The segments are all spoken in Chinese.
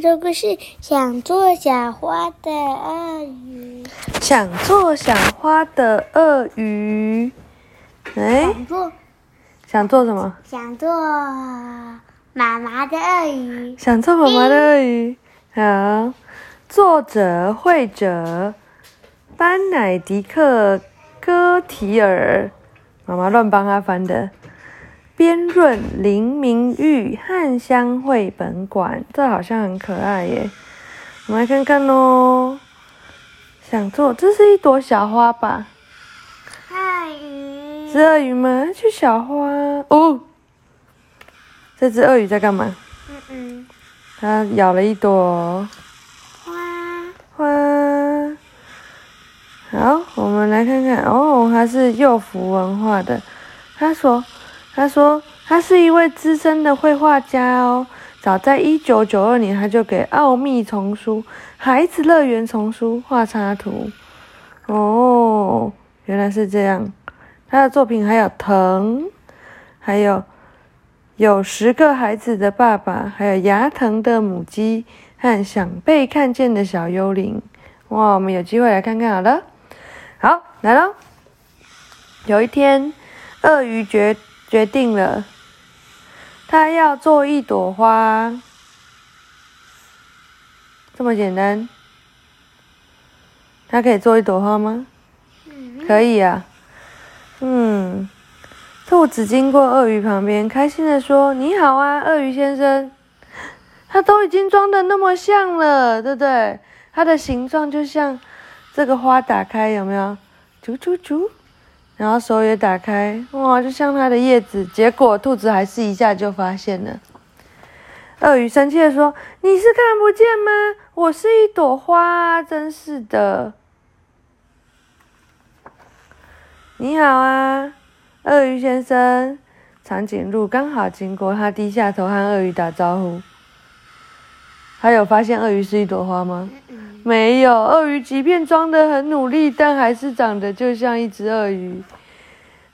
这个是：想做小花的鳄鱼。想做小花的鳄鱼。哎，想做想做什么？想做妈妈的鳄鱼。想做妈妈的鳄鱼。好，作者绘者班乃迪克·戈提尔，妈妈乱帮他翻的。编润林明玉汉香绘本馆，这好像很可爱耶，我们来看看喽。想做，这是一朵小花吧？鳄鱼。是鳄鱼吗？是小花哦。这只鳄鱼在干嘛？嗯嗯。它咬了一朵花。花。好，我们来看看哦，它是幼福文化的。他说。他说：“他是一位资深的绘画家哦。早在一九九二年，他就给《奥秘丛书》《孩子乐园丛书》画插图。哦，原来是这样。他的作品还有《疼》，还有有十个孩子的爸爸，还有牙疼的母鸡和想被看见的小幽灵。哇，我们有机会来看看好了。好，来喽。有一天，鳄鱼决。决定了，他要做一朵花，这么简单。他可以做一朵花吗？可以啊。嗯，兔子经过鳄鱼旁边，开心的说：“你好啊，鳄鱼先生。”它都已经装的那么像了，对不对？它的形状就像这个花打开，有没有？啾啾啾。然后手也打开，哇，就像它的叶子。结果兔子还是一下就发现了。鳄鱼生气的说：“你是看不见吗？我是一朵花，真是的。”你好啊，鳄鱼先生。长颈鹿刚好经过，他低下头和鳄鱼打招呼。还有发现鳄鱼是一朵花吗？没有，鳄鱼即便装的很努力，但还是长得就像一只鳄鱼。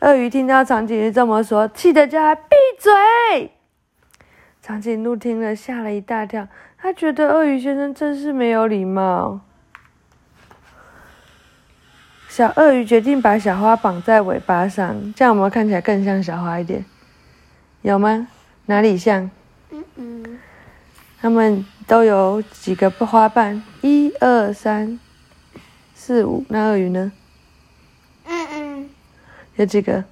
鳄鱼听到长颈鹿这么说，气得叫他闭嘴。长颈鹿听了，吓了一大跳，他觉得鳄鱼先生真是没有礼貌。小鳄鱼决定把小花绑在尾巴上，这样我们看起来更像小花一点，有吗？哪里像？嗯嗯。他们。都有几个花瓣？一二三四五。那鳄鱼呢？嗯嗯。有几个？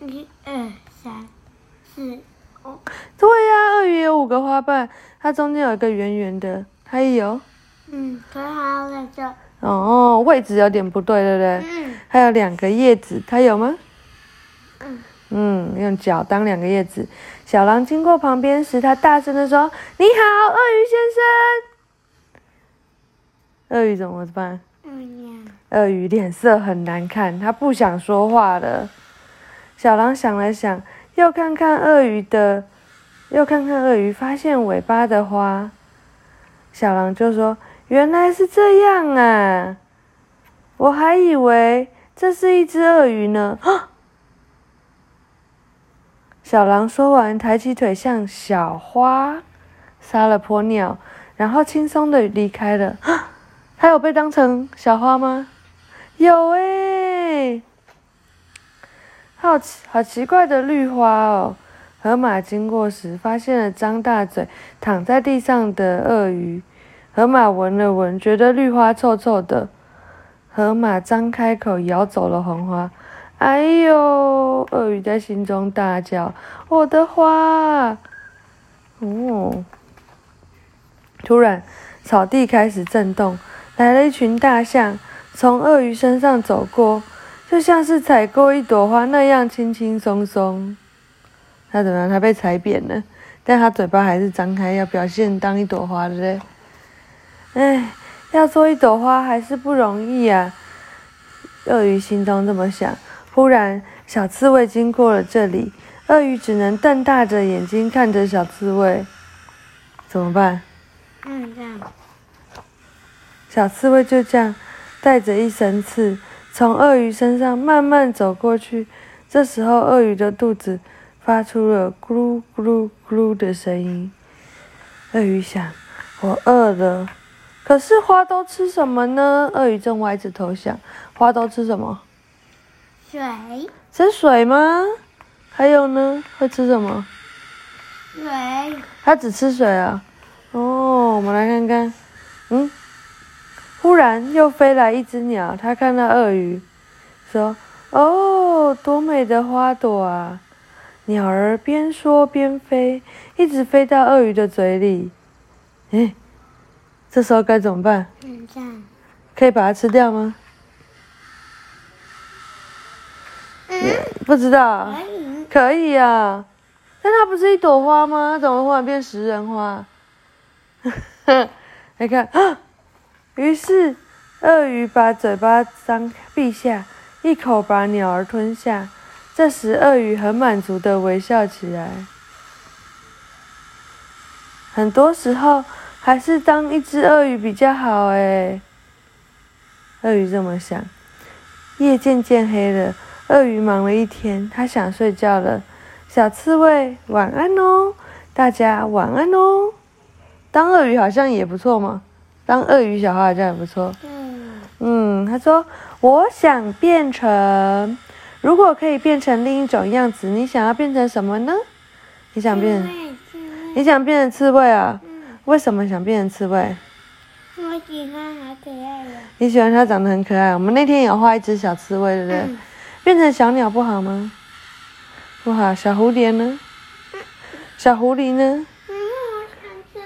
一二三四五。对呀，鳄鱼有五个花瓣，它中间有一个圆圆的，还有。嗯，可好了就。哦，位置有点不对，对不对？嗯。还有两个叶子，它有吗？嗯。嗯，用脚当两个叶子。小狼经过旁边时，他大声的说：“你好，鳄鱼先生。”鳄鱼怎么办？鳄鱼脸色很难看，他不想说话了。小狼想了想，又看看鳄鱼的，又看看鳄鱼，发现尾巴的花。小狼就说：“原来是这样啊，我还以为这是一只鳄鱼呢。” 小狼说完，抬起腿向小花撒了泼尿，然后轻松的离开了。它有被当成小花吗？有诶，好奇好奇怪的绿花哦。河马经过时，发现了张大嘴躺在地上的鳄鱼。河马闻了闻，觉得绿花臭臭的。河马张开口咬走了红花。哎呦！鳄鱼在心中大叫：“我的花！”哦，突然，草地开始震动，来了一群大象，从鳄鱼身上走过，就像是踩过一朵花那样轻轻松松。它怎么样？它被踩扁了，但它嘴巴还是张开，要表现当一朵花，的嘞？哎，要做一朵花还是不容易啊！鳄鱼心中这么想。忽然，小刺猬经过了这里，鳄鱼只能瞪大着眼睛看着小刺猬。怎么办？嗯，这样。小刺猬就这样带着一身刺，从鳄鱼身上慢慢走过去。这时候，鳄鱼的肚子发出了咕噜咕噜咕噜的声音。鳄鱼想：“我饿了。”可是花都吃什么呢？鳄鱼正歪着头想：“花都吃什么？水。吃水吗？还有呢？会吃什么？水。它只吃水啊。哦，我们来看看。嗯。忽然又飞来一只鸟，它看到鳄鱼，说：“哦，多美的花朵啊！”鸟儿边说边飞，一直飞到鳄鱼的嘴里。哎，这时候该怎么办？可以把它吃掉吗？不知道。可以。啊，但它不是一朵花吗？它怎么忽然变食人花？你看，于是鳄鱼把嘴巴张闭下，一口把鸟儿吞下。这时，鳄鱼很满足的微笑起来。很多时候，还是当一只鳄鱼比较好哎。鳄鱼这么想。夜渐渐黑了，鳄鱼忙了一天，它想睡觉了。小刺猬，晚安哦！大家晚安哦！当鳄鱼好像也不错嘛，当鳄鱼小孩好像也不错。嗯。嗯，他说：“我想变成。”如果可以变成另一种样子，你想要变成什么呢？你想变？你想变成刺猬啊？为什么想变成刺猬？我喜欢，好可爱的！你喜欢它长得很可爱。我们那天有画一只小刺猬，对不对？变成小鸟不好吗？不好。小蝴蝶呢？小狐狸呢？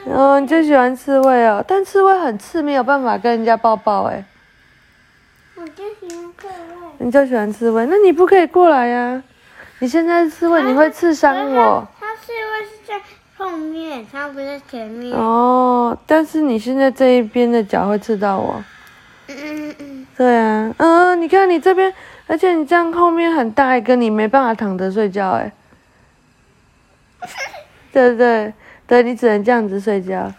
哦，你就喜欢刺猬哦，但刺猬很刺，没有办法跟人家抱抱哎。我就喜欢刺猬。你就喜欢刺猬，那你不可以过来呀！你现在是刺猬，你会刺伤我。它刺猬是在后面，它不在前面。哦，但是你现在这一边的脚会刺到我。嗯嗯嗯。对啊，嗯，你看你这边，而且你这样后面很大一个，你没办法躺着睡觉哎。对对对，你只能这样子睡觉。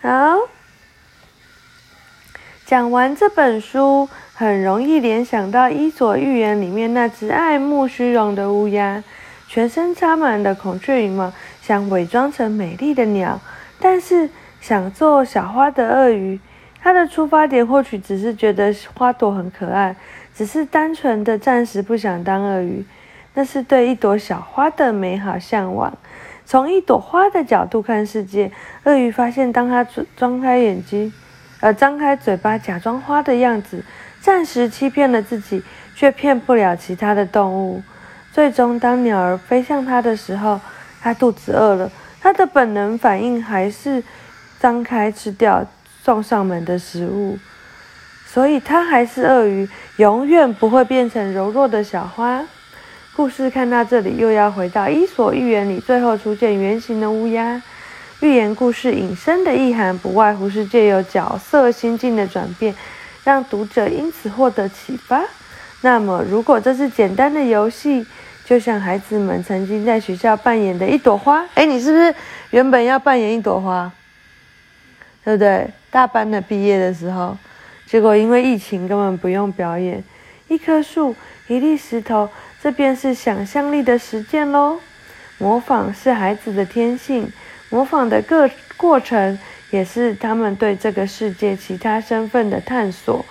好，讲完这本书。很容易联想到《伊索寓言》里面那只爱慕虚荣的乌鸦，全身插满了孔雀羽毛，想伪装成美丽的鸟，但是想做小花的鳄鱼。它的出发点或许只是觉得花朵很可爱，只是单纯的暂时不想当鳄鱼。那是对一朵小花的美好向往。从一朵花的角度看世界，鳄鱼发现，当它张开眼睛，呃，张开嘴巴假装花的样子。暂时欺骗了自己，却骗不了其他的动物。最终，当鸟儿飞向它的时候，它肚子饿了，它的本能反应还是张开吃掉送上门的食物。所以，它还是鳄鱼，永远不会变成柔弱的小花。故事看到这里，又要回到《伊索寓言》里最后出现圆形的乌鸦。寓言故事引申的意涵，不外乎是借由角色心境的转变。让读者因此获得启发。那么，如果这是简单的游戏，就像孩子们曾经在学校扮演的一朵花，哎，你是不是原本要扮演一朵花？对不对？大班的毕业的时候，结果因为疫情根本不用表演。一棵树，一粒石头，这便是想象力的实践喽。模仿是孩子的天性，模仿的各过程。也是他们对这个世界其他身份的探索。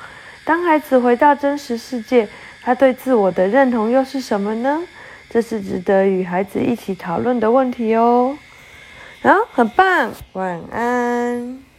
当孩子回到真实世界，他对自我的认同又是什么呢？这是值得与孩子一起讨论的问题哦。啊，很棒，晚安。